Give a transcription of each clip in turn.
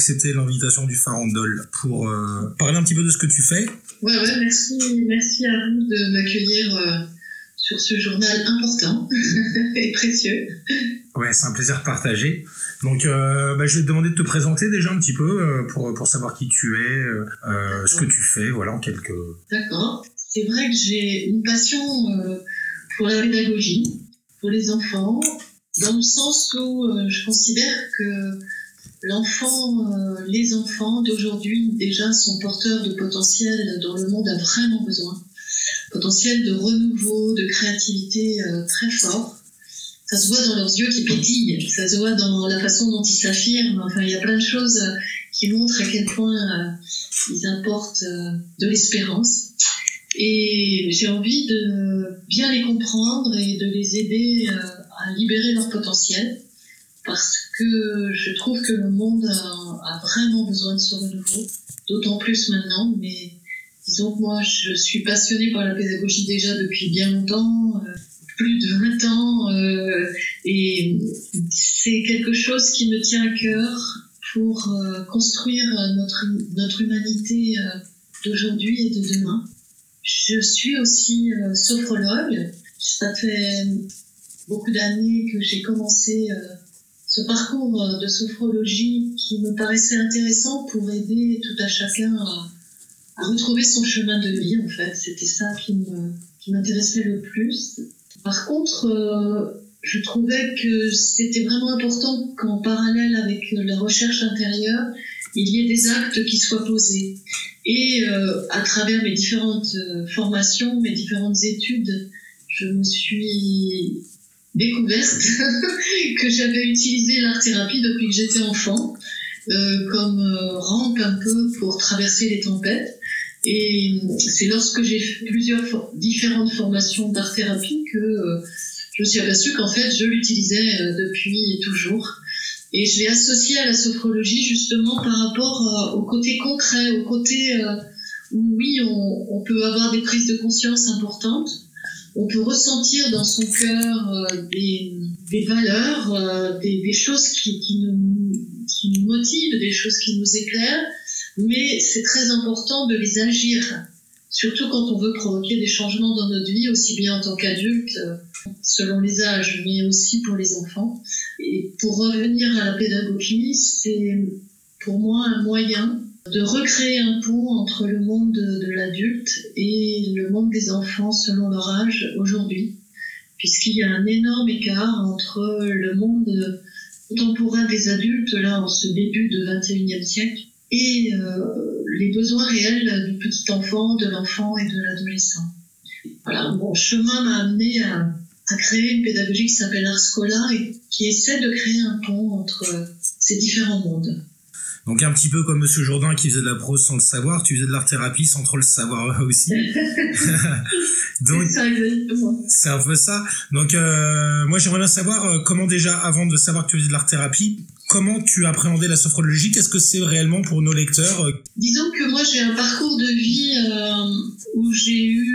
accepté l'invitation du Farandole pour parler un petit peu de ce que tu fais. Ouais, ouais, merci, merci à vous de m'accueillir sur ce journal important et précieux. Ouais, c'est un plaisir partagé. Donc, euh, bah, je vais te demander de te présenter déjà un petit peu euh, pour, pour savoir qui tu es, euh, ce que tu fais, voilà, en quelques... D'accord. C'est vrai que j'ai une passion pour la pédagogie, pour les enfants, dans le sens où je considère que l'enfant, les enfants d'aujourd'hui déjà sont porteurs de potentiel dont le monde a vraiment besoin. Potentiel de renouveau, de créativité très fort ça se voit dans leurs yeux qui pétillent, ça se voit dans la façon dont ils s'affirment. Enfin, il y a plein de choses euh, qui montrent à quel point euh, ils apportent euh, de l'espérance. Et j'ai envie de bien les comprendre et de les aider à libérer leur potentiel parce que je trouve que le monde a, vraiment besoin de ce renouveau, d'autant plus maintenant, mais disons que moi je suis passionnée par la pédagogie déjà depuis bien longtemps plus de 20 ans euh, et c'est quelque chose qui me tient à cœur pour euh, construire notre, notre humanité euh, d'aujourd'hui et de demain. Je suis aussi sophrologue. Ça fait beaucoup d'années que j'ai commencé ce parcours de sophrologie qui me paraissait intéressant pour aider tout à chacun à, retrouver son chemin de vie en fait. C'était ça qui m'intéressait le plus. Par contre, euh, je trouvais que c'était vraiment important qu'en parallèle avec la recherche intérieure, il y ait des actes qui soient posés. Et euh, à travers mes différentes euh, formations, mes différentes études, je me suis découverte que j'avais utilisé l'art-thérapie depuis que j'étais enfant, comme rampe un peu pour traverser les tempêtes. Et c'est lorsque j'ai fait plusieurs différentes formations d'art-thérapie que euh, je me suis aperçue qu'en fait, je l'utilisais euh, depuis toujours. Et je l'ai associé à la sophrologie justement par rapport euh, au côté concret, au côté où oui, on, peut avoir des prises de conscience importantes, on peut ressentir dans son cœur des, des, valeurs, des, des, choses qui, qui, nous, qui nous motivent, des choses qui nous éclairent, mais c'est très important de les agir, surtout quand on veut provoquer des changements dans notre vie, aussi bien en tant qu'adulte, euh, selon les âges, mais aussi pour les enfants. Et pour revenir à la pédagogie, c'est pour moi un moyen de recréer un pont entre le monde de, l'adulte et le monde des enfants selon leur âge aujourd'hui, puisqu'il y a un énorme écart entre le monde contemporain des adultes, là, en ce début du 21e siècle, et euh, les besoins réels du petit enfant, de l'enfant et de l'adolescent. Voilà, mon chemin m'a amené à, à, créer une pédagogie qui s'appelle Arscola et qui essaie de créer un pont entre ces différents mondes. Donc un petit peu comme Monsieur Jourdain qui faisait de la prose sans le savoir, tu faisais de l'art thérapie sans trop le savoir aussi. Donc c'est un peu ça. Donc euh, moi j'aimerais bien savoir euh, comment déjà avant de savoir que tu faisais de l'art thérapie, Comment tu appréhendais la sophrologie? Qu'est-ce que c'est réellement pour nos lecteurs Disons que moi j'ai un parcours de vie euh, où j'ai eu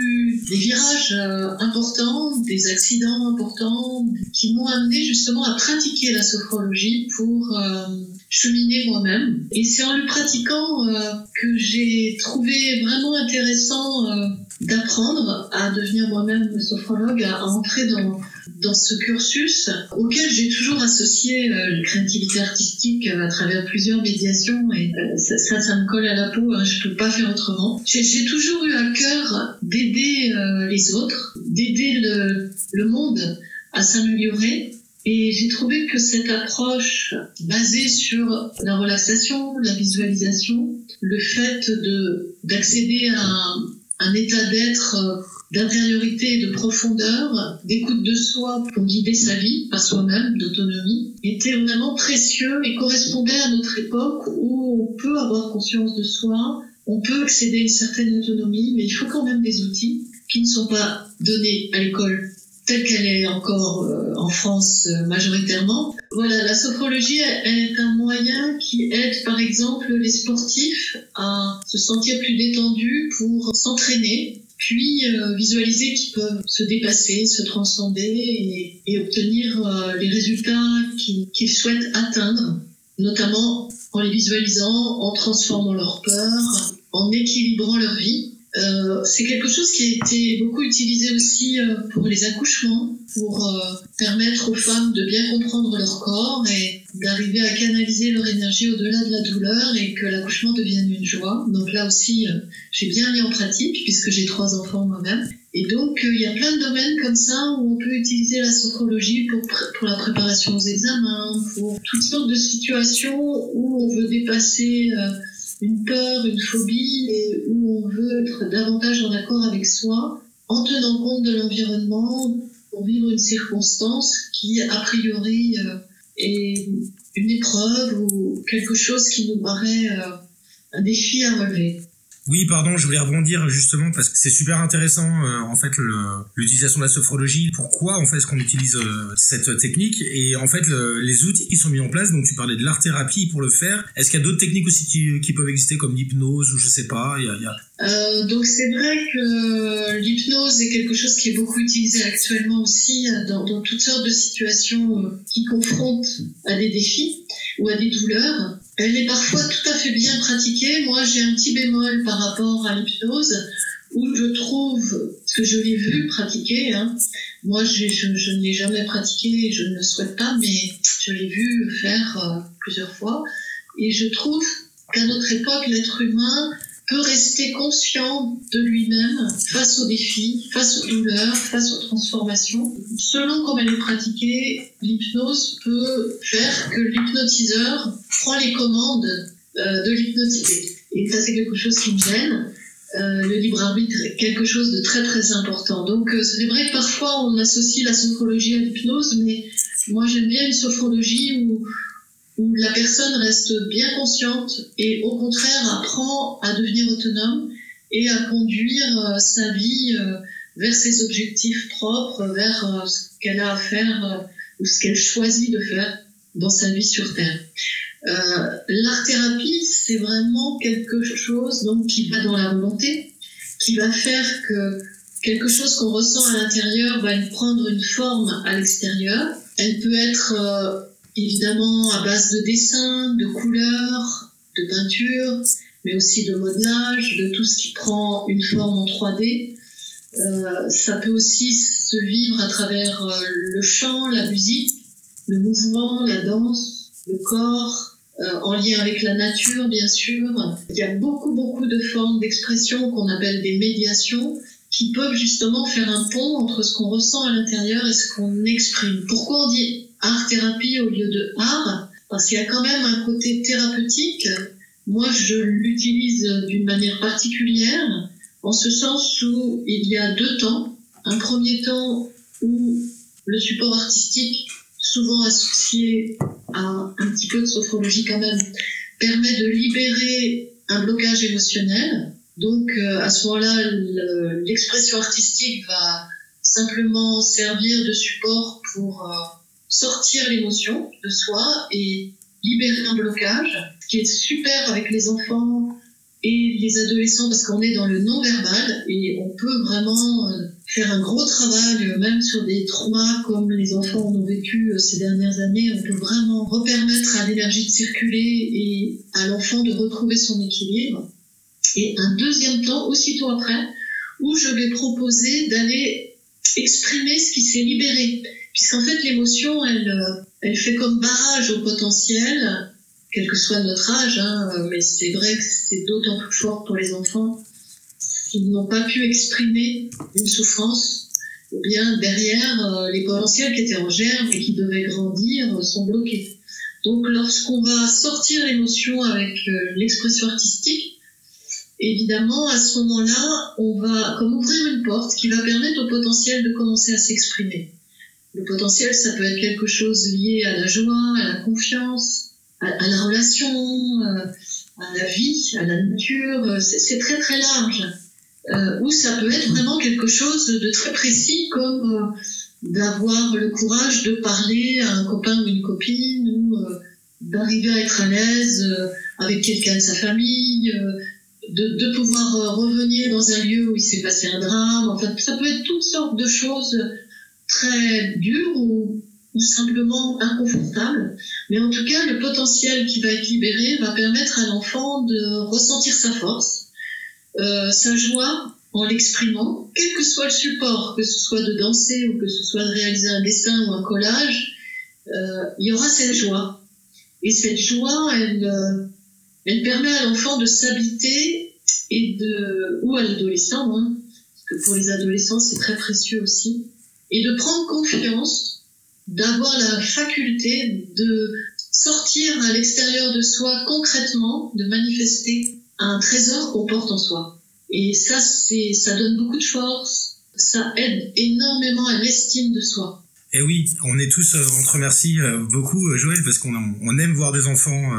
des virages euh, importants, des accidents importants qui m'ont amené justement à pratiquer la sophrologie pour euh, cheminer moi-même. Et c'est en le pratiquant que j'ai trouvé vraiment intéressant d'apprendre à devenir moi-même sophrologue, à entrer dans dans ce cursus auquel j'ai toujours associé euh, la créativité artistique euh, à travers plusieurs médiations et euh, ça, ça, me colle à la peau, hein, je peux pas faire autrement. J'ai toujours eu à cœur d'aider les autres, d'aider le, le monde à s'améliorer et j'ai trouvé que cette approche basée sur la relaxation, la visualisation, le fait de d'accéder à un, un état d'être d'intériorité et de profondeur, d'écoute de soi pour guider sa vie par soi-même, d'autonomie, était vraiment précieux et correspondait à notre époque où on peut avoir conscience de soi, on peut accéder à une certaine autonomie, mais il faut quand même des outils qui ne sont pas donnés à l'école telle qu'elle est encore euh, en France euh, majoritairement. Voilà, la sophrologie est un moyen qui aide par exemple les sportifs à se sentir plus détendus pour s'entraîner puis euh, visualiser qu'ils peuvent se dépasser, se transcender et, obtenir les résultats qu'ils souhaitent atteindre notamment en les visualisant, en transformant leur peur, en équilibrant leur vie. Euh, c'est quelque chose qui a été beaucoup utilisé aussi euh, pour les accouchements, pour euh, permettre aux femmes de bien comprendre leur corps et d'arriver à canaliser leur énergie au-delà de la douleur et que l'accouchement devienne une joie. Donc là aussi, j'ai bien mis en pratique puisque j'ai trois enfants moi-même. Et donc, il y a plein de domaines comme ça où on peut utiliser la sophrologie pour, pour la préparation aux examens, pour toutes sortes de situations où on veut dépasser une peur, une phobie, et où on veut être davantage en accord avec soi, en tenant compte de l'environnement pour vivre une circonstance qui, a priori, euh, est une épreuve ou quelque chose qui nous paraît euh, un défi à relever. Oui, pardon, je voulais rebondir justement parce que c'est super intéressant euh, en fait l'utilisation de la sophrologie. Pourquoi en fait est-ce qu'on utilise euh, cette technique et en fait les outils qui sont mis en place. Donc tu parlais de l'art thérapie pour le faire. Est-ce qu'il y a d'autres techniques aussi qui, peuvent exister comme l'hypnose ou je sais pas. Y a, y a... Euh, donc c'est vrai que l'hypnose est quelque chose qui est beaucoup utilisé actuellement aussi dans, toutes sortes de situations qui confrontent à des défis ou à des douleurs. Elle est parfois tout à fait bien pratiquée. Moi, j'ai un petit bémol par rapport à l'hypnose, où je trouve, que je l'ai vu pratiquer, hein. moi je, je, ne l'ai jamais pratiqué, je ne le souhaite pas, mais je l'ai vu faire euh, plusieurs fois, et je trouve qu'à notre époque, l'être humain peut rester conscient de lui-même face aux défis, face aux douleurs, face aux transformations. Selon comment elle est pratiquée, l'hypnose peut faire que l'hypnotiseur prend les commandes euh, de l'hypnotisé. Et ça, c'est quelque chose qui me gêne. Euh, le libre arbitre est quelque chose de très très important. Donc euh, c'est vrai que parfois on associe la sophrologie à l'hypnose, mais moi j'aime bien une sophrologie où où la personne reste bien consciente et au contraire apprend à devenir autonome et à conduire euh, sa vie euh, vers ses objectifs propres, vers euh, ce qu'elle a à faire ou ce qu'elle choisit de faire dans sa vie sur Terre. L'art-thérapie, c'est vraiment quelque chose donc, qui va dans la volonté, qui va faire que quelque chose qu'on ressent à l'intérieur va prendre une forme à l'extérieur. Elle peut être évidemment à base de dessins, de couleurs, de peinture, mais aussi de modelage, de tout ce qui prend une forme en 3D. Euh, ça peut aussi se vivre à travers euh, le chant, la musique, le mouvement, la danse, le corps, euh, en lien avec la nature, bien sûr. Il y a beaucoup, beaucoup de formes d'expression qu'on appelle des médiations qui peuvent justement faire un pont entre ce qu'on ressent à l'intérieur et ce qu'on exprime. Pourquoi on dit art-thérapie au lieu de art, parce qu'il y a quand même un côté thérapeutique. Moi, je l'utilise d'une manière particulière, en ce sens où il y a deux temps. Un premier temps où le support artistique, souvent associé à un petit peu de sophrologie quand même, permet de libérer un blocage émotionnel. Donc euh, à ce moment-là, l'expression artistique va simplement servir de support pour euh, sortir l'émotion de soi et libérer un blocage, ce qui est super avec les enfants et les adolescents parce qu'on est dans le non-verbal et on peut vraiment euh, faire un gros travail, euh, même sur des traumas comme les enfants ont vécu euh, ces dernières années. On peut vraiment repermettre à l'énergie de circuler et à l'enfant de retrouver son équilibre. Et un deuxième temps, aussitôt après, où je vais proposer d'aller exprimer ce qui s'est libéré puisqu'en fait l'émotion, elle, euh, elle fait comme barrage au potentiel, quel que soit notre âge, hein, euh, mais c'est vrai que c'est d'autant plus fort pour les enfants qui n'ont pas pu exprimer une souffrance, ou bien derrière, euh, les potentiels qui étaient en germe et qui devaient grandir sont bloqués. Donc lorsqu'on va sortir l'émotion avec l'expression artistique, évidemment, à ce moment-là, on va comme ouvrir une porte qui va permettre au potentiel de commencer à s'exprimer. Le potentiel, ça peut être quelque chose lié à la joie, à la confiance, à, la relation, euh, à la vie, à la nature. Euh, c'est très très large. Euh, ou ça peut être vraiment quelque chose de très précis comme d'avoir le courage de parler à un copain ou une copine ou d'arriver à être à l'aise avec quelqu'un de sa famille, de, de, pouvoir revenir dans un lieu où il s'est passé un drame. Enfin, ça peut être toutes sortes de choses très dur ou, simplement inconfortable. Mais en tout cas, le potentiel qui va être libéré va permettre à l'enfant de ressentir sa force, euh, sa joie en l'exprimant, quel que soit le support, que ce soit de danser ou que ce soit de réaliser un dessin ou un collage, euh, il y aura cette joie. Et cette joie, elle, euh, elle permet à l'enfant de s'habiter et de, ou à l'adolescent, hein, parce que pour les adolescents c'est très précieux aussi, et de prendre confiance, d'avoir la faculté de sortir à l'extérieur de soi concrètement, de manifester un trésor qu'on porte en soi. Et ça, c'est, ça donne beaucoup de force, ça aide énormément à l'estime de soi. Et oui, on est tous, euh, on te remercie euh, beaucoup, euh, Joël, parce qu'on on aime voir des enfants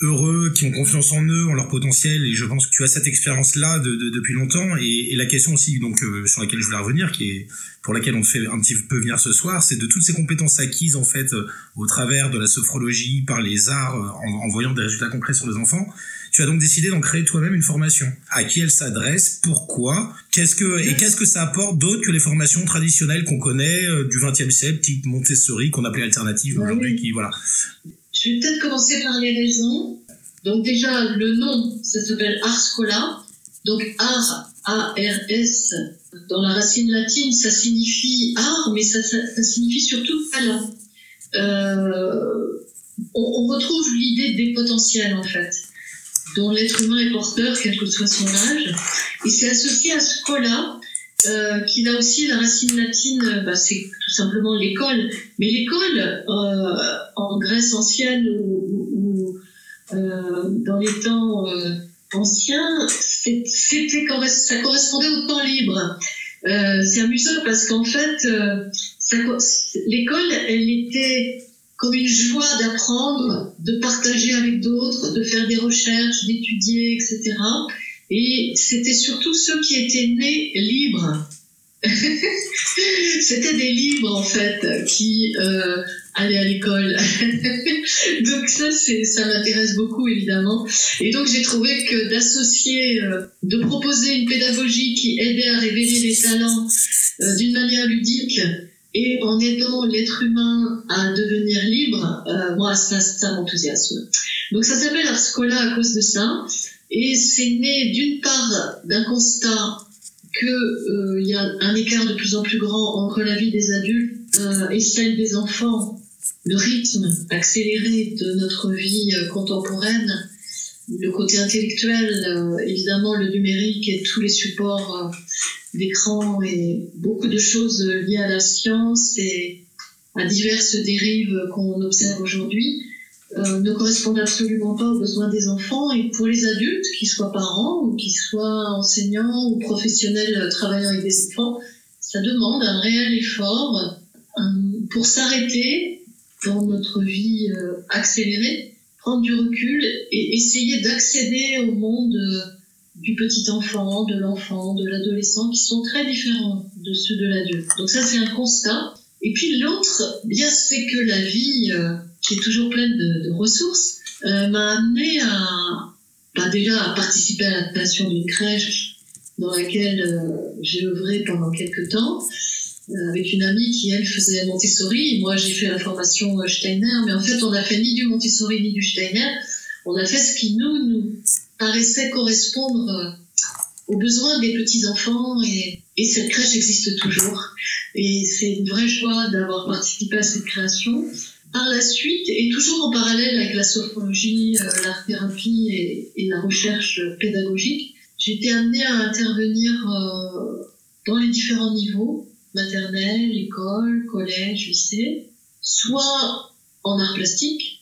heureux, qui ont confiance en eux, en leur potentiel, et je pense que tu as cette expérience-là de, de, depuis longtemps. Et, et, la question aussi, donc sur laquelle je voulais revenir, qui est pour laquelle on te fait un petit peu venir ce soir, c'est de toutes ces compétences acquises en fait au travers de la sophrologie, par les arts, en, en voyant des résultats concrets sur les enfants. Tu as donc décidé d'en créer toi-même une formation. À qui elle s'adresse Pourquoi Qu'est-ce que et qu'est-ce que ça apporte d'autre que les formations traditionnelles qu'on connaît euh, du XXe siècle, type Montessori, qu'on appelait alternative aujourd'hui, qui voilà. Je vais peut-être commencer par les raisons. Donc déjà, le nom, ça s'appelle Ars Scola. Donc art, A-R-S, dans la racine latine, ça signifie art, mais ça, ça, signifie surtout talent. Euh, on, on, retrouve l'idée des potentiels en fait dont l'être humain est porteur, quel que soit son âge. Et c'est associé à là euh, qui a aussi la racine latine, euh, bah, c'est tout simplement l'école. Mais l'école, euh, en Grèce ancienne ou, euh, dans les temps euh, anciens, c'était ça correspondait au temps libre. c'est amusant parce qu'en fait, l'école, elle était comme une joie d'apprendre, de partager avec d'autres, de faire des recherches, d'étudier, etc. Et c'était surtout ceux qui étaient nés libres. c'était des libres en fait qui euh, allaient à l'école. donc ça, c'est, ça m'intéresse beaucoup évidemment. Et donc j'ai trouvé que d'associer, euh, de proposer une pédagogie qui aidait à révéler les talents euh, d'une manière ludique et en aidant l'être humain à devenir libre, euh, moi, ça, ça m'enthousiasme. Donc ça s'appelle Arscola à cause de ça. Et c'est né d'une part d'un constat qu'il euh, y a un écart de plus en plus grand entre la vie des adultes euh, et celle des enfants, le rythme accéléré de notre vie euh, contemporaine, le côté intellectuel, euh, évidemment le numérique et tous les supports d'écran et beaucoup de choses liées à la science et à diverses dérives qu'on observe aujourd'hui euh, ne correspondent absolument pas aux besoins des enfants. Et pour les adultes, qu'ils soient parents ou qu'ils soient enseignants ou professionnels travaillant avec des enfants, ça demande un réel effort pour s'arrêter dans notre vie euh, accélérée, prendre du recul et essayer d'accéder au monde euh, du petit enfant, de l'enfant, de l'adolescent, qui sont très différents de ceux de l'adulte. Donc ça, c'est un constat. Et puis l'autre, bien, c'est que la vie, euh, qui est toujours pleine de, ressources, euh, m'a amené à, bah, déjà à participer à la création d'une crèche dans laquelle j'ai œuvré pendant quelques temps avec une amie qui elle faisait Montessori. Moi j'ai fait la formation Steiner, mais en fait on n'a fait ni du Montessori ni du Steiner. On a fait ce qui nous nous paraissait correspondre euh, aux besoins des petits-enfants et, et, cette crèche existe toujours. Et c'est une vraie joie d'avoir participé à cette création. Par la suite, et toujours en parallèle avec la sophrologie, euh, l'art-thérapie et, la recherche pédagogique, j'ai été amenée à intervenir euh, dans les différents niveaux, maternelle, école, collège, lycée, soit en art plastique,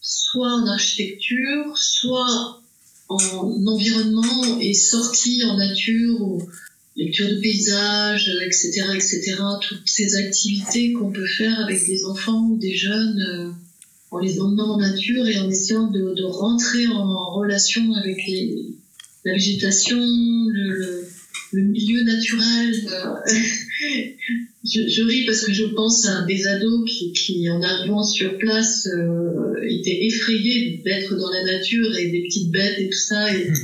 soit en architecture, soit en environnement et sortie en nature ou lecture de paysages, etc., etc., toutes ces activités qu'on peut faire avec des enfants ou des jeunes euh, en les emmenant en nature et en essayant de, rentrer en relation avec les, la végétation, le, le, milieu naturel. Euh, je, je, ris parce que je pense à des ados qui, qui en arrivant sur place, euh, étaient effrayés d'être dans la nature et des petites bêtes et tout ça. Et hmm.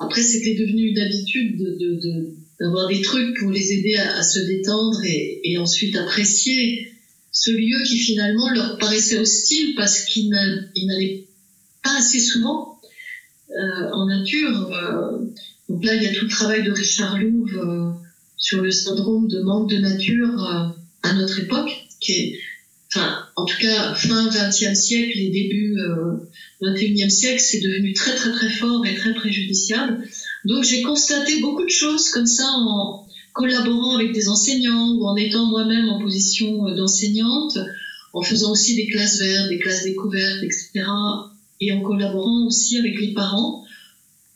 après, c'était devenu une habitude de, de, d'avoir des trucs pour les aider à, à se détendre et, et, ensuite apprécier ce lieu qui finalement leur paraissait hostile parce qu'ils n'allaient pas assez souvent euh, en nature. Euh, donc là, il y a tout le travail de Richard Louve euh, sur le syndrome de manque de nature à notre époque, qui est, enfin, en tout cas, fin 20e siècle et début 21e siècle, c'est devenu très très très fort et très préjudiciable. Donc j'ai constaté beaucoup de choses comme ça en collaborant avec des enseignants ou en étant moi-même en position d'enseignante, en faisant aussi des classes vertes, des classes découvertes, etc et en collaborant aussi avec les parents,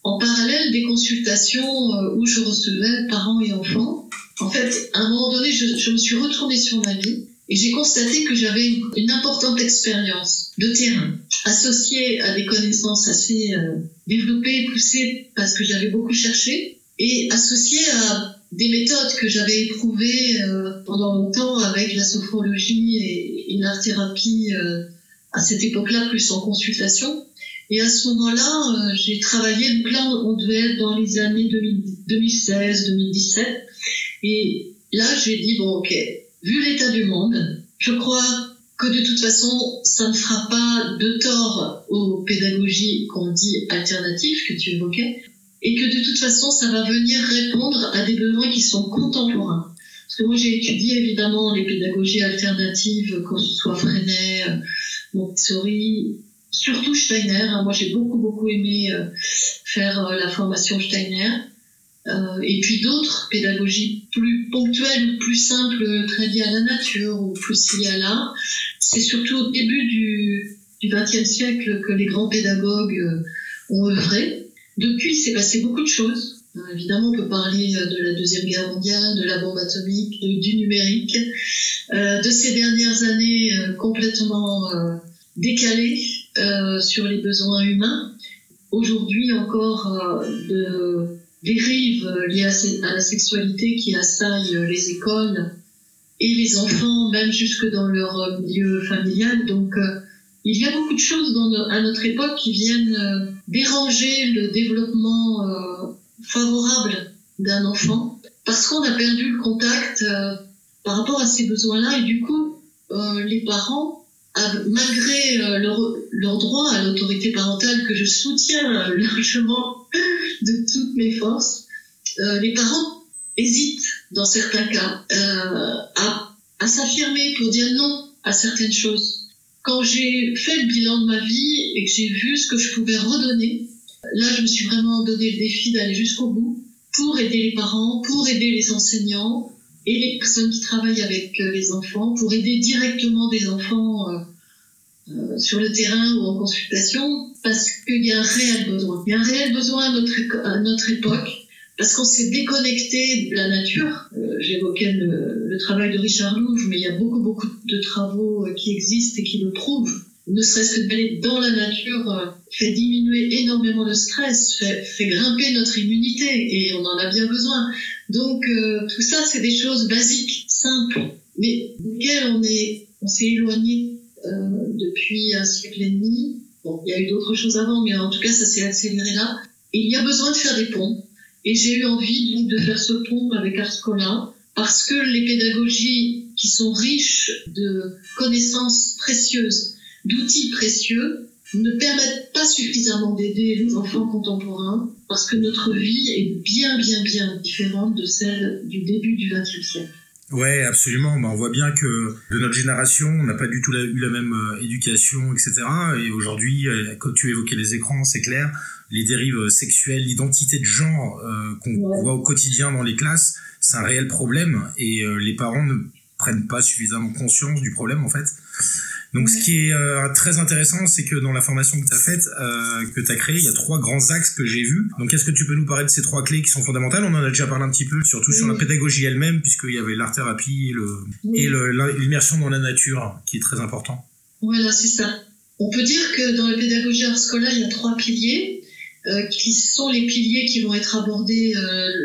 en parallèle des consultations euh, où je recevais parents et enfants. En fait, à un moment donné, je, me suis retournée sur ma vie et j'ai constaté que j'avais une, importante expérience de terrain, associée à des connaissances assez euh, développées poussées parce que j'avais beaucoup cherché, et associée à des méthodes que j'avais éprouvées euh, pendant longtemps avec la sophrologie et, et l'art-thérapie à cette époque-là plus en consultation. Et à ce moment-là, euh, j'ai travaillé, donc là on devait être dans les années 2016-2017. Et là j'ai dit, bon ok, vu l'état du monde, je crois que de toute façon, ça ne fera pas de tort aux pédagogies qu'on dit alternatives que tu évoquais, et que de toute façon, ça va venir répondre à des besoins qui sont contemporains. Parce que moi, j'ai étudié évidemment les pédagogies alternatives, que ce soit Freinet, Montessori, surtout Steiner. Hein. Moi, j'ai beaucoup, beaucoup aimé euh, faire euh, la formation Steiner. Euh, et puis d'autres pédagogies plus ponctuelles, plus simples, très liées à la nature ou plus liées à l'art. C'est surtout au début du XXe siècle que les grands pédagogues ont œuvré. Depuis, s'est passé beaucoup de choses. Évidemment, on peut parler de la Deuxième Guerre mondiale, de la bombe atomique, du numérique, de ces dernières années complètement décalé euh, sur les besoins humains. Aujourd'hui encore euh, de dérives liées à, la sexualité qui assaillent les écoles et les enfants, même jusque dans leur milieu familial. Donc euh, il y a beaucoup de choses à notre époque qui viennent déranger le développement favorable d'un enfant parce qu'on a perdu le contact par rapport à ces besoins-là et du coup les parents malgré euh, leur, droit à l'autorité parentale que je soutiens euh, largement de toutes mes forces, euh, les parents hésitent dans certains cas à, à s'affirmer pour dire non à certaines choses. Quand j'ai fait le bilan de ma vie et que j'ai vu ce que je pouvais redonner, là je me suis vraiment donné le défi d'aller jusqu'au bout pour aider les parents, pour aider les enseignants, et les personnes qui travaillent avec euh, les enfants pour aider directement des enfants euh, euh, sur le terrain ou en consultation parce qu'il y a un réel besoin. Il y a un réel besoin à notre, à notre époque parce qu'on s'est déconnecté de la nature. J'évoquais le, travail de Richard Louve, mais il y a beaucoup, beaucoup de travaux qui existent et qui le prouvent. Ne serait-ce que d'aller dans la nature fait diminuer énormément le stress, fait, grimper notre immunité et on en a bien besoin. Donc euh, tout ça, c'est des choses basiques, simples, mais desquelles on est, on s'est éloigné euh, depuis un siècle et demi. Bon, il y a eu d'autres choses avant, mais en tout cas, ça s'est accéléré là. Et il y a besoin de faire des ponts. Et j'ai eu envie donc de faire ce pont avec Arscola parce que les pédagogies qui sont riches de connaissances précieuses, d'outils précieux, ne permettent pas suffisamment d'aider les enfants contemporains parce que notre vie est bien, bien, bien différente de celle du début du XXe siècle. Ouais, absolument. Bah, on voit bien que de notre génération, on n'a pas du tout eu la même euh, éducation, etc. Et aujourd'hui, euh, comme tu évoquais les écrans, c'est clair, les dérives sexuelles, l'identité de genre euh, qu'on voit au quotidien dans les classes, c'est un réel problème. Et les parents ne prennent pas suffisamment conscience du problème, en fait. Donc, ce qui est euh, très intéressant, c'est que dans la formation que tu as faite, euh, que tu as créée, il y a trois grands axes que j'ai vus. Donc, est-ce que tu peux nous parler de ces trois clés qui sont fondamentales? On en a déjà parlé un petit peu, surtout sur la pédagogie elle-même, puisqu'il y avait l'art-thérapie et l'immersion dans la nature, qui est très important. Voilà, c'est ça. On peut dire que dans la pédagogie art scolaire, il y a trois piliers. Euh, qui sont les piliers qui vont être abordés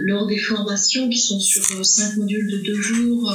lors des formations, qui sont sur cinq modules de deux jours,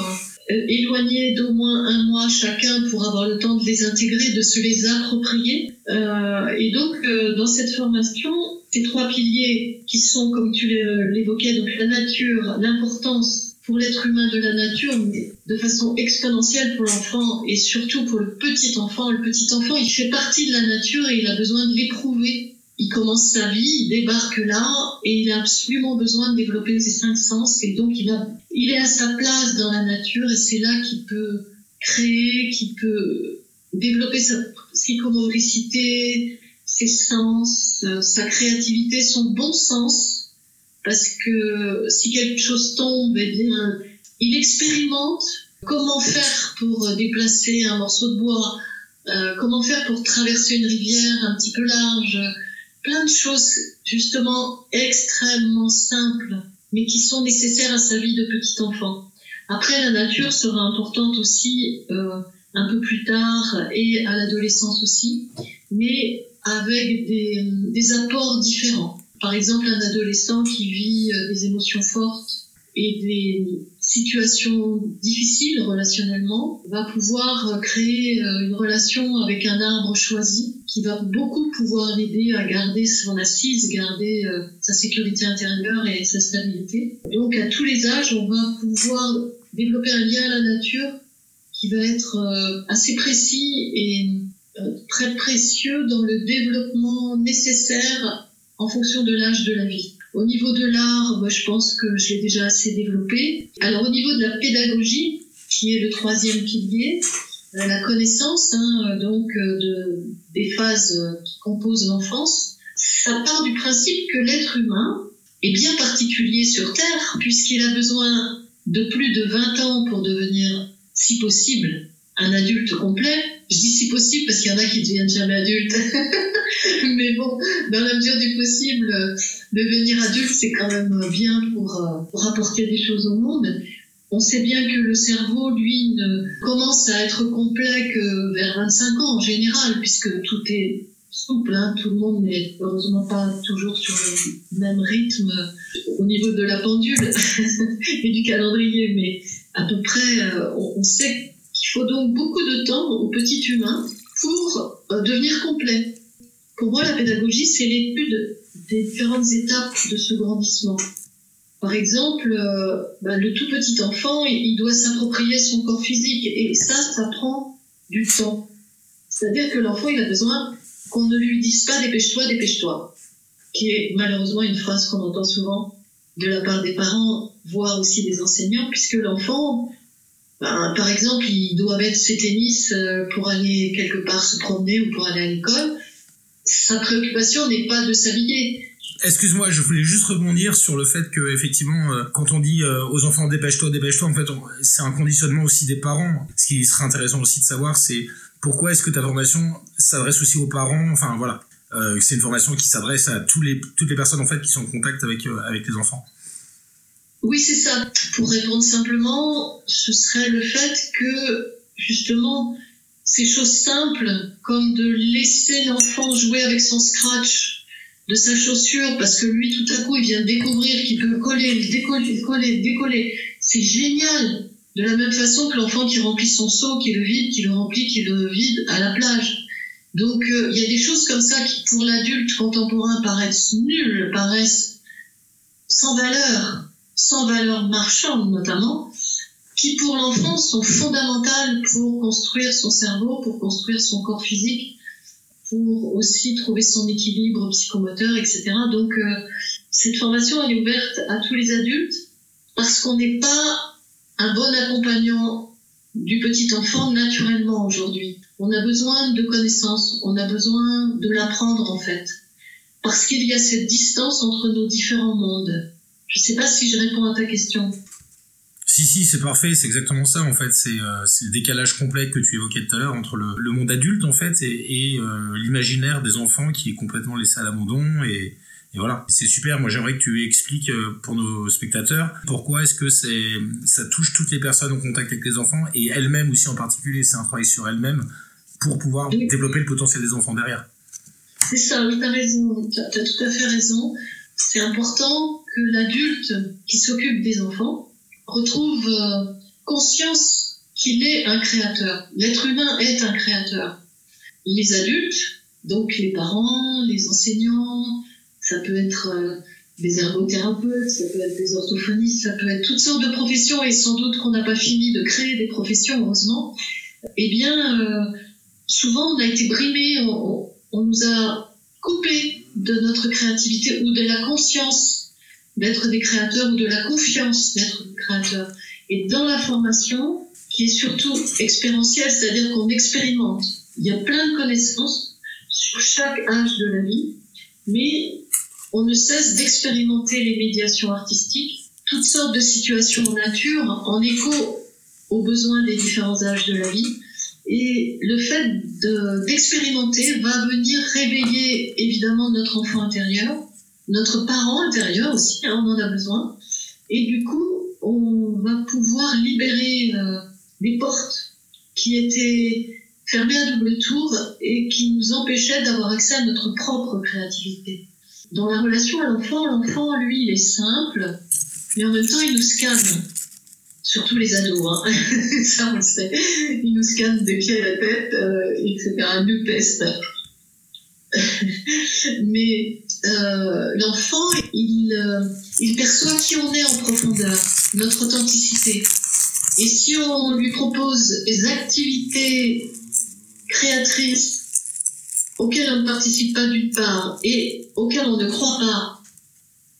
éloignés d'au moins un mois chacun pour avoir le temps de les intégrer, de se les approprier. Euh, et donc, euh, dans cette formation, ces trois piliers qui sont, comme tu l'évoquais, donc la nature, l'importance pour l'être humain de la nature, mais de façon exponentielle pour l'enfant et surtout pour le petit enfant. Le petit enfant, il fait partie de la nature et il a besoin de l'éprouver. Il commence sa vie, il débarque là et il a absolument besoin de développer ses cinq sens et donc il, a, il est à sa place dans la nature et c'est là qu'il peut créer, qu'il peut développer sa psychomotricité, ses sens, sa créativité, son bon sens parce que si quelque chose tombe, eh bien, il expérimente comment faire pour déplacer un morceau de bois, euh, comment faire pour traverser une rivière un petit peu large, plein de choses justement extrêmement simples, mais qui sont nécessaires à sa vie de petit enfant. Après, la nature sera importante aussi euh, un peu plus tard et à l'adolescence aussi, mais avec des, apports différents. Par exemple, un adolescent qui vit euh, des émotions fortes et des situations difficiles relationnellement va pouvoir euh, créer euh, une relation avec un arbre choisi qui va beaucoup pouvoir l'aider à garder son assise, garder sa sécurité intérieure et sa stabilité. Donc à tous les âges, on va pouvoir développer un lien à la nature qui va être assez précis et très précieux dans le développement nécessaire en fonction de l'âge de la vie. Au niveau de l'art, je pense que je l'ai déjà assez développé. Alors au niveau de la pédagogie, qui est le troisième pilier, euh, la connaissance hein, donc euh, de, des phases qui composent l'enfance, ça part du principe que l'être humain est bien particulier sur Terre puisqu'il a besoin de plus de 20 ans pour devenir, si possible, un adulte complet. Je dis si possible parce qu'il y en a qui deviennent jamais adultes. Mais bon, dans la mesure du possible, devenir adulte, c'est quand même bien pour, euh, pour apporter des choses au monde. On sait bien que le cerveau, lui, ne commence à être complet que vers 25 ans en général, puisque tout est souple, hein. tout le monde n'est heureusement pas toujours sur le même rythme au niveau de la pendule et du calendrier, mais à peu près, euh, on sait il faut donc beaucoup de temps au petit humain pour euh, devenir complet. Pour moi, la pédagogie, c'est l'étude des différentes étapes de ce grandissement. Par exemple, euh, bah, le tout petit enfant, il, doit s'approprier son corps physique et ça, ça prend du temps. C'est-à-dire que l'enfant, il a besoin qu'on ne lui dise pas dépêche-toi, dépêche-toi, qui est malheureusement une phrase qu'on entend souvent de la part des parents, voire aussi des enseignants, puisque l'enfant, ben, par exemple, il doit mettre ses tennis euh, pour aller quelque part se promener ou pour aller à l'école. Sa préoccupation n'est pas de s'habiller. Excuse-moi, je voulais juste rebondir sur le fait que effectivement, euh, quand on dit euh, aux enfants dépêche-toi, dépêche-toi, en fait, c'est un conditionnement aussi des parents. Ce qui serait intéressant aussi de savoir, c'est pourquoi est-ce que ta formation s'adresse aussi aux parents? Enfin voilà, c'est une formation qui s'adresse à toutes les personnes en fait qui sont en contact avec avec les enfants. Oui, c'est ça. Pour répondre simplement, ce serait le fait que, justement, ces choses simples, comme de laisser l'enfant jouer avec son scratch de sa chaussure, parce que lui, tout à coup, il vient découvrir qu'il peut coller, décoller, coller, décoller. C'est génial. De la même façon que l'enfant qui remplit son seau, qui le vide, qui le remplit, qui le vide à la plage. Donc, euh, il y a des choses comme ça qui, pour l'adulte contemporain, paraissent nulles, paraissent sans valeur sans valeur marchande notamment, qui pour l'enfant sont fondamentales pour construire son cerveau, pour construire son corps physique, pour aussi trouver son équilibre psychomoteur, etc. Donc euh, cette formation est ouverte à tous les adultes parce qu'on n'est pas un bon accompagnant du petit enfant naturellement aujourd'hui. On a besoin de connaissances, on a besoin de l'apprendre en fait, parce qu'il y a cette distance entre nos différents mondes. Je sais pas si je réponds à ta question. Si, si, c'est parfait, c'est exactement ça en fait. C'est euh, le décalage complet que tu évoquais tout à l'heure entre le, monde adulte en fait et, euh, l'imaginaire des enfants qui est complètement laissé à l'abandon. Et, et, voilà, c'est super. Moi j'aimerais que tu expliques euh, pour nos spectateurs pourquoi est-ce que c'est ça touche toutes les personnes en contact avec les enfants et elles-mêmes aussi en particulier. C'est un travail sur elles-mêmes pour pouvoir développer le potentiel des enfants derrière. C'est ça, oui, as raison, tu as tout à fait raison c'est important que l'adulte qui s'occupe des enfants retrouve euh, conscience qu'il est un créateur. L'être humain est un créateur. Les adultes, donc les parents, les enseignants, ça peut être euh, des ergothérapeutes, ça peut être des orthophonistes, ça peut être toutes sortes de professions, et sans doute qu'on n'a pas fini de créer des professions, heureusement, eh bien, euh, souvent on a été brimé, on, on, nous a coupé de notre créativité ou de la conscience d'être des créateurs ou de la confiance d'être des créateurs. Et dans la formation, qui est surtout expérientielle, c'est-à-dire qu'on expérimente, il y a plein de connaissances sur chaque âge de la vie, mais on ne cesse d'expérimenter les médiations artistiques, toutes sortes de situations en nature, en écho aux besoins des différents âges de la vie. Et le fait d'expérimenter va venir réveiller évidemment notre enfant intérieur, notre parent intérieur aussi, hein, on en a besoin. Et du coup, on va pouvoir libérer euh, des portes qui étaient fermées à double tour et qui nous empêchaient d'avoir accès à notre propre créativité. Dans la relation à l'enfant, l'enfant, lui, il est simple, mais en même temps, il nous scanne. Surtout les ados, hein. ça on le sait. Il nous scanne de pied à la tête, euh, etc. Nous teste. mais euh, l'enfant, il, euh, il perçoit qui on est en profondeur, notre authenticité. Et si on lui propose des activités créatrices auquel on ne participe pas d'une part et auquel on ne croit pas,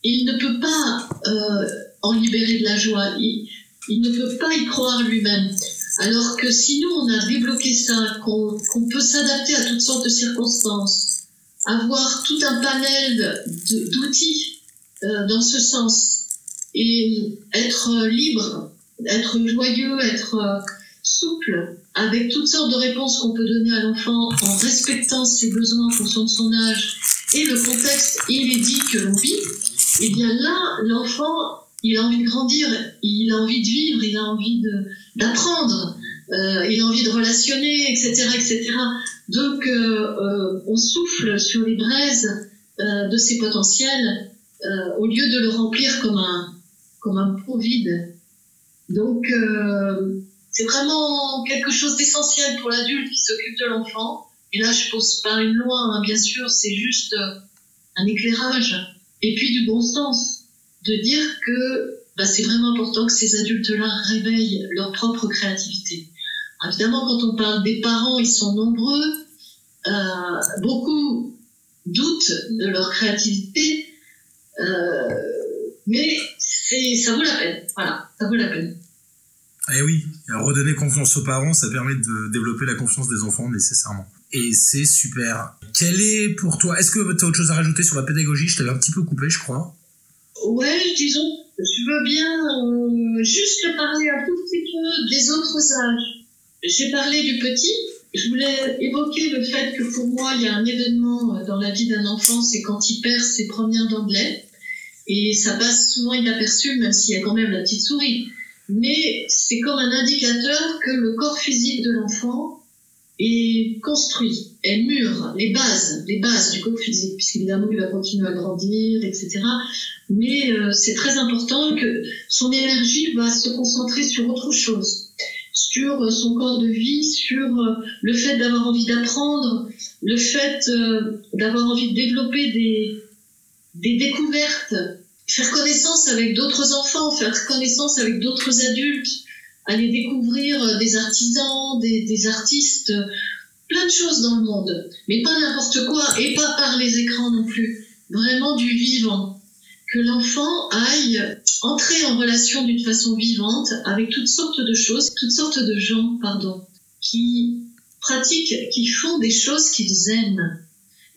il ne peut pas euh, en libérer de la joie. Il, ne peut pas y croire lui-même. Alors que si nous, on a débloqué ça, qu'on peut s'adapter à toutes sortes de circonstances, avoir tout un panel d'outils euh, dans ce sens, et être libre, être joyeux, être euh, souple, avec toutes sortes de réponses qu'on peut donner à l'enfant en respectant ses besoins en fonction de son âge et le contexte inédit que l'on vit, et eh bien là, l'enfant, il a envie de grandir, il a envie de vivre, il a envie d'apprendre, euh, il a envie de relationner, etc., etc. Donc, euh, euh, on souffle sur les braises de ses potentiels au lieu de le remplir comme un, comme un pot vide. Donc, c'est vraiment quelque chose d'essentiel pour l'adulte qui s'occupe de l'enfant. Et là, je pose pas une loi, hein, bien sûr, c'est juste euh, un éclairage. Et puis du bon sens, de dire que bah, c'est vraiment important que ces adultes-là réveillent leur propre créativité. Évidemment, quand on parle des parents, ils sont nombreux. Euh, beaucoup doutent de leur créativité, euh, mais ça vaut la peine. Voilà, ça vaut la peine. Eh oui, redonner confiance aux parents, ça permet de développer la confiance des enfants nécessairement. Et c'est super. Quel est pour toi Est-ce que tu as autre chose à rajouter sur la pédagogie? Je t'avais un petit peu coupé, je crois. Ouais, disons, je veux bien euh, juste parler un tout petit peu des autres âges. J'ai parlé du petit. Je voulais évoquer le fait que pour moi, il y a un événement euh, dans la vie d'un enfant, c'est quand il perd ses premières dents de lait. Et ça passe souvent inaperçu, même s'il y a quand même la petite souris mais c'est comme un indicateur que le corps physique de l'enfant est construit, est mûr, les bases, les bases du corps physique, puisqu'évidemment il va continuer à grandir, etc. Mais euh, c'est très important que son énergie va se concentrer sur autre chose, sur euh, son corps de vie, sur euh, le fait d'avoir envie d'apprendre, le fait d'avoir envie de développer des, des découvertes faire connaissance avec d'autres enfants, faire connaissance avec d'autres adultes, aller découvrir euh, des artisans, des, artistes, plein de choses dans le monde, mais pas n'importe quoi et pas par les écrans non plus, vraiment du vivant. Que l'enfant aille entrer en relation d'une façon vivante avec toutes sortes de choses, toutes sortes de gens, pardon, qui pratiquent, qui font des choses qu'ils aiment.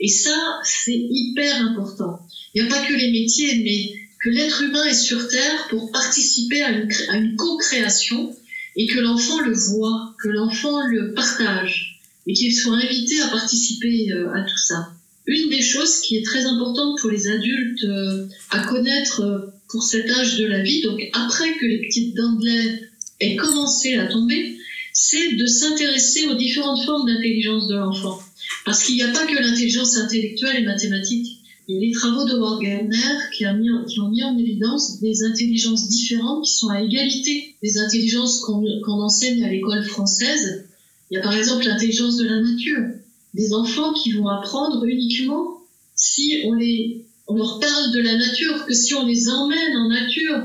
Et ça, c'est hyper important. Il n'y a pas que les métiers, mais que l'être humain est sur Terre pour participer à une, co-création et que l'enfant le voit, que l'enfant le partage et qu'il soit invité à participer euh, à tout ça. Une des choses qui est très importante pour les adultes euh, à connaître euh, pour cet âge de la vie, donc après que les petites dents de lait aient commencé à tomber, c'est de s'intéresser aux différentes formes d'intelligence de l'enfant. Parce qu'il n'y a pas que l'intelligence intellectuelle et mathématique. Il y a les travaux de Warganer qui, qui ont mis en évidence des intelligences différentes qui sont à égalité des intelligences qu'on enseigne à l'école française. Il y a par exemple l'intelligence de la nature, des enfants qui vont apprendre uniquement si on les, on leur parle de la nature, que si on les emmène en nature,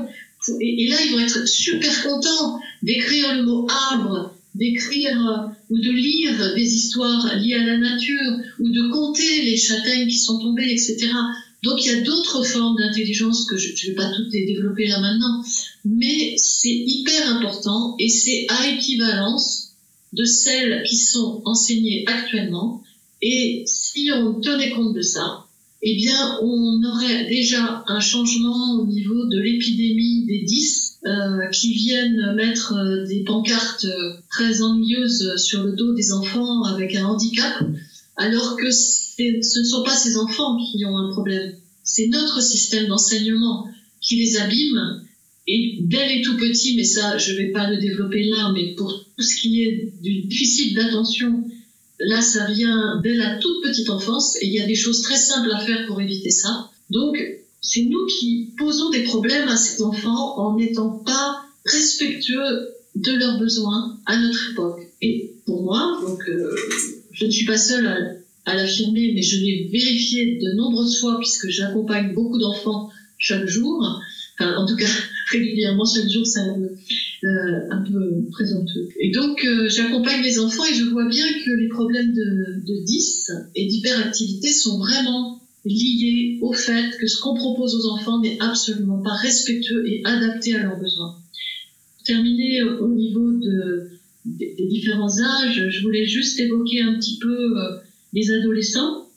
et, là ils vont être super contents d'écrire le mot arbre, d'écrire euh, ou de lire des histoires liées à la nature, ou de compter les châtaignes qui sont tombées, etc. Donc il y a d'autres formes d'intelligence que je ne vais pas toutes les développer là maintenant, mais c'est hyper important et c'est à équivalence de celles qui sont enseignées actuellement. Et si on tenait compte de ça, eh bien, on aurait déjà un changement au niveau de l'épidémie des 10 euh, qui viennent mettre euh, des pancartes euh, très ennuyeuses sur le dos des enfants avec un handicap, alors que ce ne sont pas ces enfants qui ont un problème. C'est notre système d'enseignement qui les abîme. Et dès les tout petits, mais ça, je ne vais pas le développer là, mais pour tout ce qui est du déficit d'attention Là, ça vient dès la toute petite enfance et il y a des choses très simples à faire pour éviter ça. Donc, c'est nous qui posons des problèmes à ces enfants en n'étant pas respectueux de leurs besoins à notre époque. Et pour moi, donc, euh, je ne suis pas seule à, à l'affirmer, mais je l'ai vérifié de nombreuses fois puisque j'accompagne beaucoup d'enfants chaque jour. En tout cas, régulièrement, chaque jour, c'est un, euh, un peu présenteux. Et donc, euh, j'accompagne les enfants et je vois bien que les problèmes de, de 10 et d'hyperactivité sont vraiment liés au fait que ce qu'on propose aux enfants n'est absolument pas respectueux et adapté à leurs besoins. Euh, au niveau de, des, différents âges, je voulais juste évoquer un petit peu les adolescents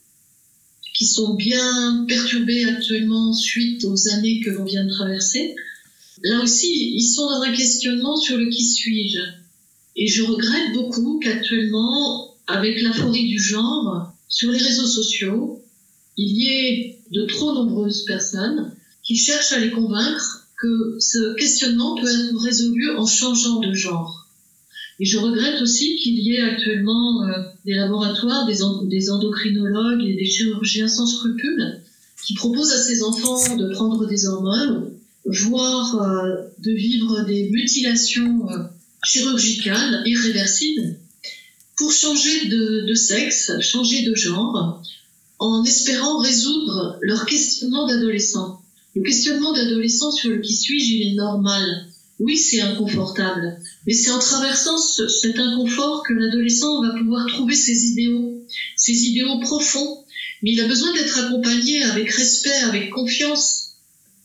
qui sont bien perturbés actuellement suite aux années que l'on vient de traverser. Là aussi, ils sont dans un questionnement sur le qui suis-je. Et je regrette beaucoup qu'actuellement, avec la folie du genre, sur les réseaux sociaux, il y ait de trop nombreuses personnes qui cherchent à les convaincre que ce questionnement peut être résolu en changeant de genre. Et je regrette aussi qu'il y ait actuellement euh, des laboratoires, des, endocrinologues et des chirurgiens sans scrupules qui proposent à ces enfants de prendre des hormones voire euh, de vivre des mutilations euh, chirurgicales irréversibles pour changer de, de, sexe, changer de genre, en espérant résoudre leur questionnement d'adolescent. Le questionnement d'adolescent sur le qui suis-je, il est normal. Oui, c'est inconfortable, mais c'est en traversant ce, cet inconfort que l'adolescent va pouvoir trouver ses idéaux, ses idéaux profonds. Mais il a besoin d'être accompagné avec respect, avec confiance,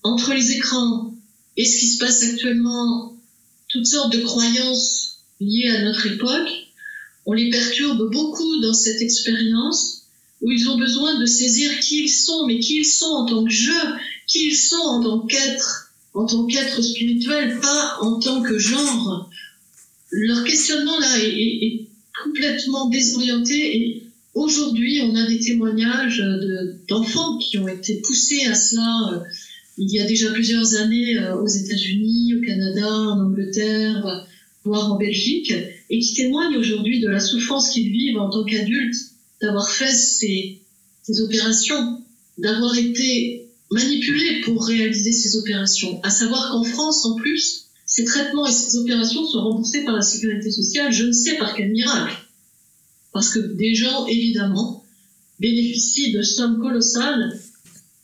entre les écrans et ce qui se passe actuellement, toutes sortes de croyances liées à notre époque, on les perturbe beaucoup dans cette expérience où ils ont besoin de saisir qui ils sont, mais qui ils sont en tant que je, qui ils sont en tant qu'être, en tant qu'être spirituel, pas en tant que genre. Leur questionnement là est, complètement désorienté et aujourd'hui on a des témoignages d'enfants qui ont été poussés à cela. Euh, il y a déjà plusieurs années euh, aux États-Unis, au Canada, en Angleterre, voire en Belgique, et qui témoignent aujourd'hui de la souffrance qu'ils vivent en tant qu'adultes d'avoir fait ces, ces opérations, d'avoir été manipulés pour réaliser ces opérations. À savoir qu'en France, en plus, ces traitements et ces opérations sont remboursés par la sécurité sociale, je ne sais par quel miracle. Parce que des gens, évidemment, bénéficient de sommes colossales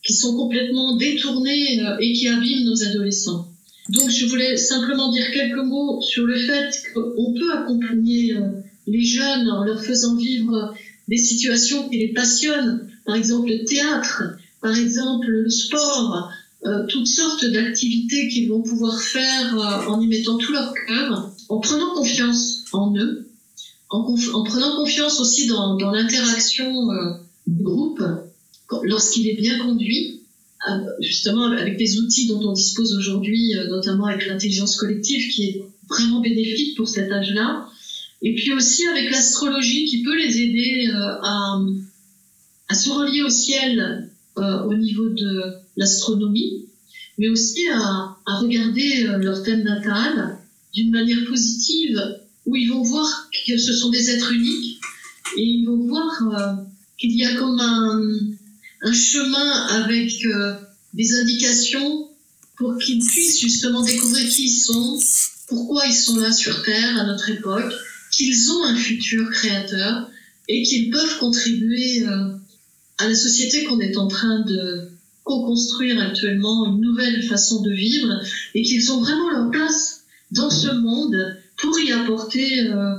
qui sont complètement détournés euh, et qui abîment nos adolescents. Donc je voulais simplement dire quelques mots sur le fait qu'on peut accompagner euh, les jeunes en leur faisant vivre des situations qui les passionnent, par exemple le théâtre, par exemple le sport, euh, toutes sortes d'activités qu'ils vont pouvoir faire en y mettant tout leur cœur, en prenant confiance en eux, en, en prenant confiance aussi dans, l'interaction du groupe, lorsqu'il est bien conduit, euh, justement avec des outils dont on dispose aujourd'hui, euh, notamment avec l'intelligence collective qui est vraiment bénéfique pour cet âge-là, et puis aussi avec l'astrologie qui peut les aider euh, à, se relier au ciel au niveau de l'astronomie, mais aussi à, à regarder leur thème natal d'une manière positive, où ils vont voir que ce sont des êtres uniques, et ils vont voir qu'il y a comme un, un chemin avec euh, des indications pour qu'ils puissent justement découvrir qui ils sont, pourquoi ils sont là sur Terre à notre époque, qu'ils ont un futur créateur et qu'ils peuvent contribuer euh, à la société qu'on est en train de, co-construire actuellement une nouvelle façon de vivre et qu'ils ont vraiment leur place dans ce monde pour y apporter euh,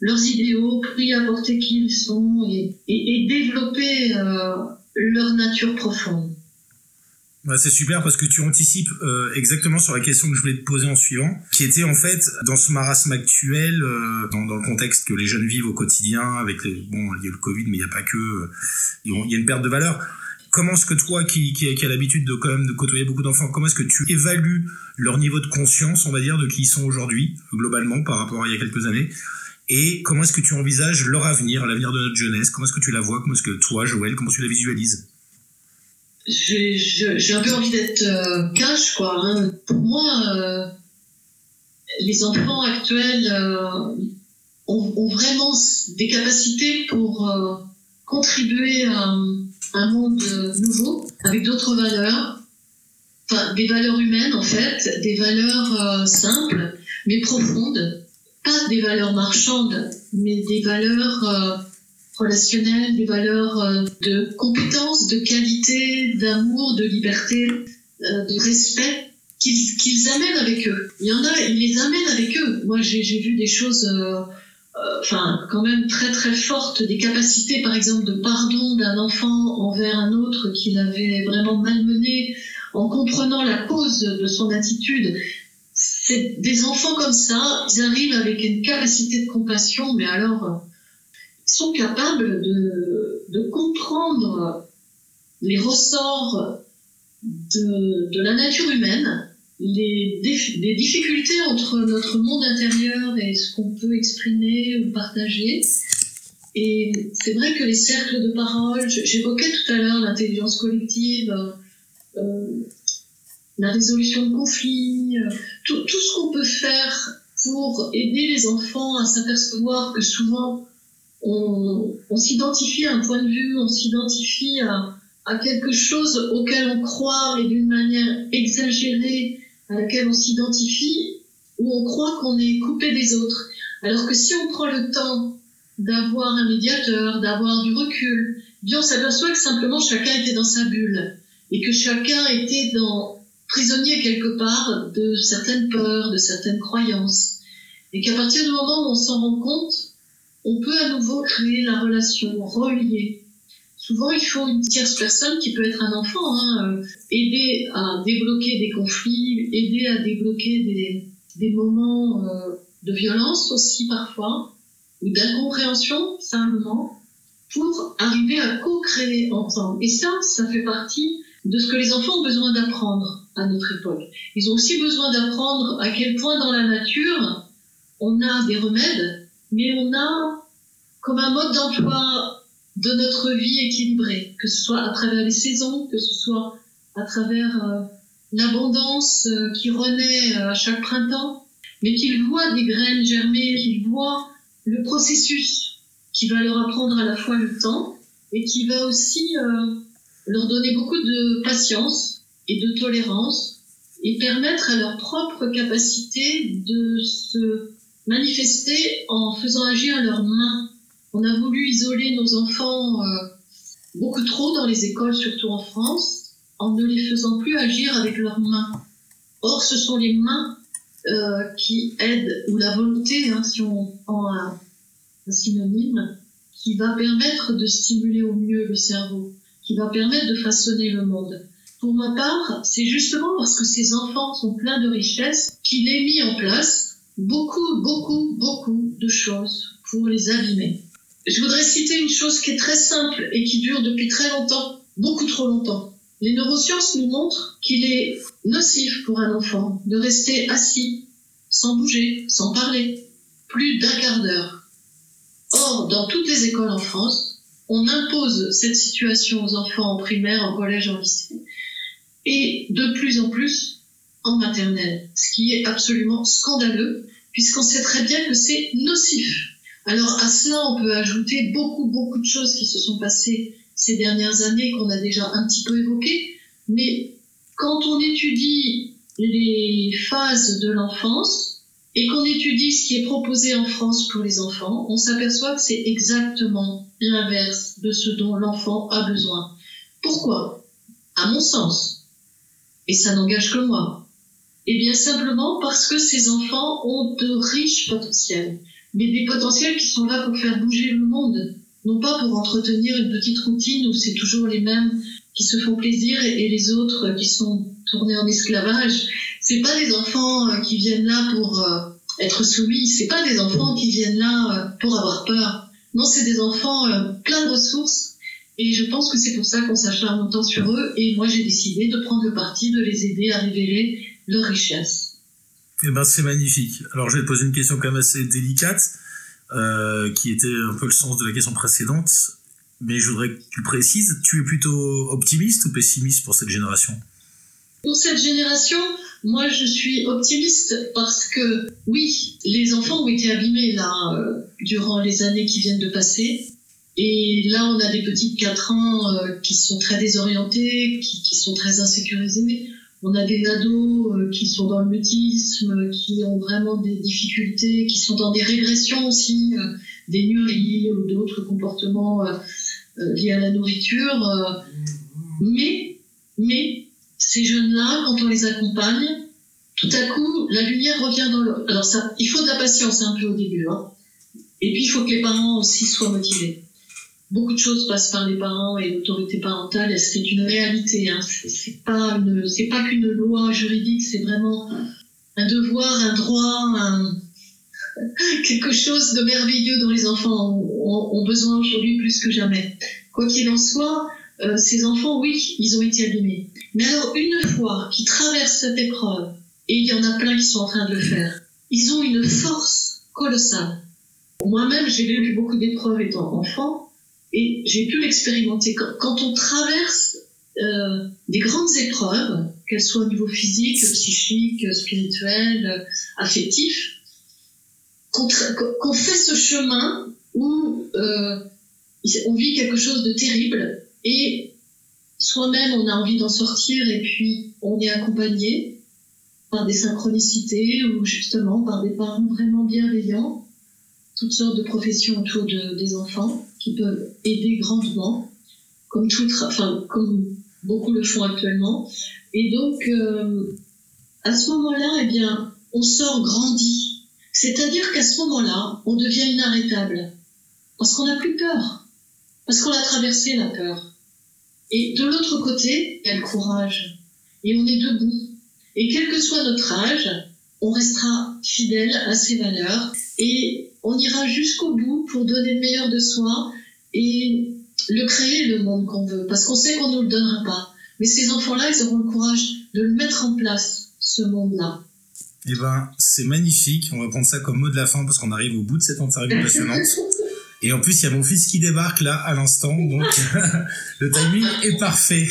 leurs idéaux, pour y apporter qui ils sont et, développer euh, leur nature profonde. C'est super parce que tu anticipes euh, exactement sur la question que je voulais te poser en suivant, qui était en fait dans ce marasme actuel, dans, dans, le contexte que les jeunes vivent au quotidien, avec les, bon, il y a le Covid, mais il n'y a pas que, il y a une perte de valeur. Comment est-ce que toi, qui, qui, qui a l'habitude de quand même de côtoyer beaucoup d'enfants, comment est-ce que tu évalues leur niveau de conscience, on va dire, de qui ils sont aujourd'hui, globalement, par rapport à il y a quelques années? Et comment est-ce que tu envisages leur avenir, l'avenir de notre jeunesse? Comment est-ce que tu la vois? Comment est-ce que toi, Joël, comment tu la visualises? J'ai un peu envie d'être euh, cash, quoi. Hein. Pour moi, euh, les enfants actuels euh, ont, vraiment des capacités pour contribuer à un monde nouveau, avec d'autres valeurs, enfin, des valeurs humaines en fait, des valeurs euh, simples, mais profondes, pas des valeurs marchandes, mais des valeurs euh, relationnelles, des valeurs euh, de compétences, de qualité, d'amour, de liberté, de respect qu'ils amènent avec eux. Il y en a, ils les amènent avec eux. Moi, j'ai vu des choses euh, quand même très très forte des capacités par exemple de pardon d'un enfant envers un autre qui l'avait vraiment malmené en comprenant la cause de son attitude c'est des enfants comme ça ils arrivent avec une capacité de compassion mais alors sont capables de, de comprendre les ressorts de, de la nature humaine les, des difficultés entre notre monde intérieur et ce qu'on peut exprimer ou partager. Et c'est vrai que les cercles de parole, j'évoquais tout à l'heure l'intelligence collective, euh, la résolution de conflits, euh, tout, tout, ce qu'on peut faire pour aider les enfants à s'apercevoir que souvent on, s'identifie à un point de vue, on s'identifie à, à quelque chose auquel on croit et d'une manière exagérée à laquelle on s'identifie, où on croit qu'on est coupé des autres. Alors que si on prend le temps d'avoir un médiateur, d'avoir du recul, bien on s'aperçoit que simplement chacun était dans sa bulle et que chacun était dans prisonnier quelque part de certaines peurs, de certaines croyances. Et qu'à partir du moment où on s'en rend compte, on peut à nouveau créer la relation, relier. Souvent, il faut une tierce personne qui peut être un enfant, hein, euh, aider à débloquer des conflits, aider à débloquer des, moments euh, de violence aussi parfois, ou d'incompréhension simplement, pour arriver à co-créer ensemble. Et ça, ça fait partie de ce que les enfants ont besoin d'apprendre à notre époque. Ils ont aussi besoin d'apprendre à quel point dans la nature, on a des remèdes, mais on a comme un mode d'emploi de notre vie équilibrée, que ce soit à travers les saisons, que ce soit à travers euh, l'abondance euh, qui renaît euh, à chaque printemps, mais qu'ils voient des graines germer, qu'ils voient le processus qui va leur apprendre à la fois le temps et qui va aussi leur donner beaucoup de patience et de tolérance et permettre à leur propre capacité de se manifester en faisant agir leurs mains on a voulu isoler nos enfants euh, beaucoup trop dans les écoles, surtout en France, en ne les faisant plus agir avec leurs mains. Or, ce sont les mains euh, qui aident, ou la volonté, hein, si on prend un, synonyme, qui va permettre de stimuler au mieux le cerveau, qui va permettre de façonner le monde. Pour ma part, c'est justement parce que ces enfants sont pleins de richesses qu'il est mis en place beaucoup, beaucoup, beaucoup de choses pour les abîmer. Je voudrais citer une chose qui est très simple et qui dure depuis très longtemps, beaucoup trop longtemps. Les neurosciences nous montrent qu'il est nocif pour un enfant de rester assis, sans bouger, sans parler, plus d'un quart d'heure. Or, dans toutes les écoles en France, on impose cette situation aux enfants en primaire, en collège, en lycée, et de plus en plus en maternelle, ce qui est absolument scandaleux, puisqu'on sait très bien que c'est nocif alors à cela, on peut ajouter beaucoup, beaucoup de choses qui se sont passées ces dernières années qu'on a déjà un petit peu évoquées. Mais quand on étudie les phases de l'enfance et qu'on étudie ce qui est proposé en France pour les enfants, on s'aperçoit que c'est exactement l'inverse de ce dont l'enfant a besoin. Pourquoi? À mon sens, et ça n'engage que moi, Eh bien simplement parce que ces enfants ont de riches potentiels, mais des potentiels qui sont là pour faire bouger le monde, non pas pour entretenir une petite routine où c'est toujours les mêmes qui se font plaisir et les autres qui sont tournés en esclavage. C'est pas des enfants euh, qui viennent là pour euh, être soumis, c'est pas des enfants qui viennent là euh, pour avoir peur. Non, c'est des enfants plein de ressources et je pense que c'est pour ça qu'on s'acharne longtemps sur eux. Et moi, j'ai décidé de prendre le parti de les aider à révéler leur richesse. Eh ben, c'est magnifique. Alors, je vais te poser une question quand même assez délicate, euh, qui était un peu le sens de la question précédente. Mais je voudrais que tu précises, tu es plutôt optimiste ou pessimiste pour cette génération? Pour cette génération, moi je suis optimiste parce que oui, les enfants ont été abîmés là euh, durant les années qui viennent de passer. Et là, on a des petites 4 ans euh, qui sont très désorientés, qui, qui, sont très insécurisés. On a des ados euh, qui sont dans le mutisme, qui ont vraiment des difficultés, qui sont dans des régressions aussi, euh, des nuries ou d'autres comportements liés à la nourriture. mais, mais ces jeunes-là, quand on les accompagne, tout à coup, la lumière revient dans le... Alors ça, il faut de la patience un peu au début. Hein. Et puis, il faut que les parents aussi soient motivés beaucoup de choses passent par les parents et l'autorité parentale, c'est une réalité. Hein. C'est pas une, c'est pas qu'une loi juridique, c'est vraiment un devoir, un droit, quelque chose de merveilleux dont les enfants ont, besoin aujourd'hui plus que jamais. Quoi qu'il en soit, euh, ces enfants, oui, ils ont été abîmés. Mais alors, une fois qu'ils traversent cette épreuve, et il y en a plein qui sont en train de le faire, ils ont une force colossale. Moi-même, j'ai eu beaucoup d'épreuves étant enfant, et j'ai pu l'expérimenter. Quand, on traverse euh, des grandes épreuves, qu'elles soient au niveau physique, psychique, spirituel, affectif, qu'on fait ce chemin où euh, on vit quelque chose de terrible et soi-même on a envie d'en sortir et puis on est accompagné par des synchronicités ou justement par des parents vraiment bienveillants, toutes sortes de professions autour de, des enfants qui peuvent aider grandement, comme, tout, enfin, comme beaucoup le font actuellement. Et donc, euh, à ce moment-là, eh bien, on sort grandi. C'est-à-dire qu'à ce moment-là, on devient inarrêtable. Parce qu'on n'a plus peur. Parce qu'on a traversé la peur. Et de l'autre côté, il y a le courage. Et on est debout. Et quel que soit notre âge, on restera fidèle à ses valeurs et on ira jusqu'au bout pour donner le meilleur de soi et le créer, le monde qu'on veut, parce qu'on sait qu'on ne nous le donnera pas. Mais ces enfants-là, ils auront le courage de le mettre en place, ce monde-là. Eh ben, c'est magnifique. On va prendre ça comme mot de la fin parce qu'on arrive au bout de cette interview passionnante. Et en plus, il y a mon fils qui débarque là à l'instant, donc le timing est parfait.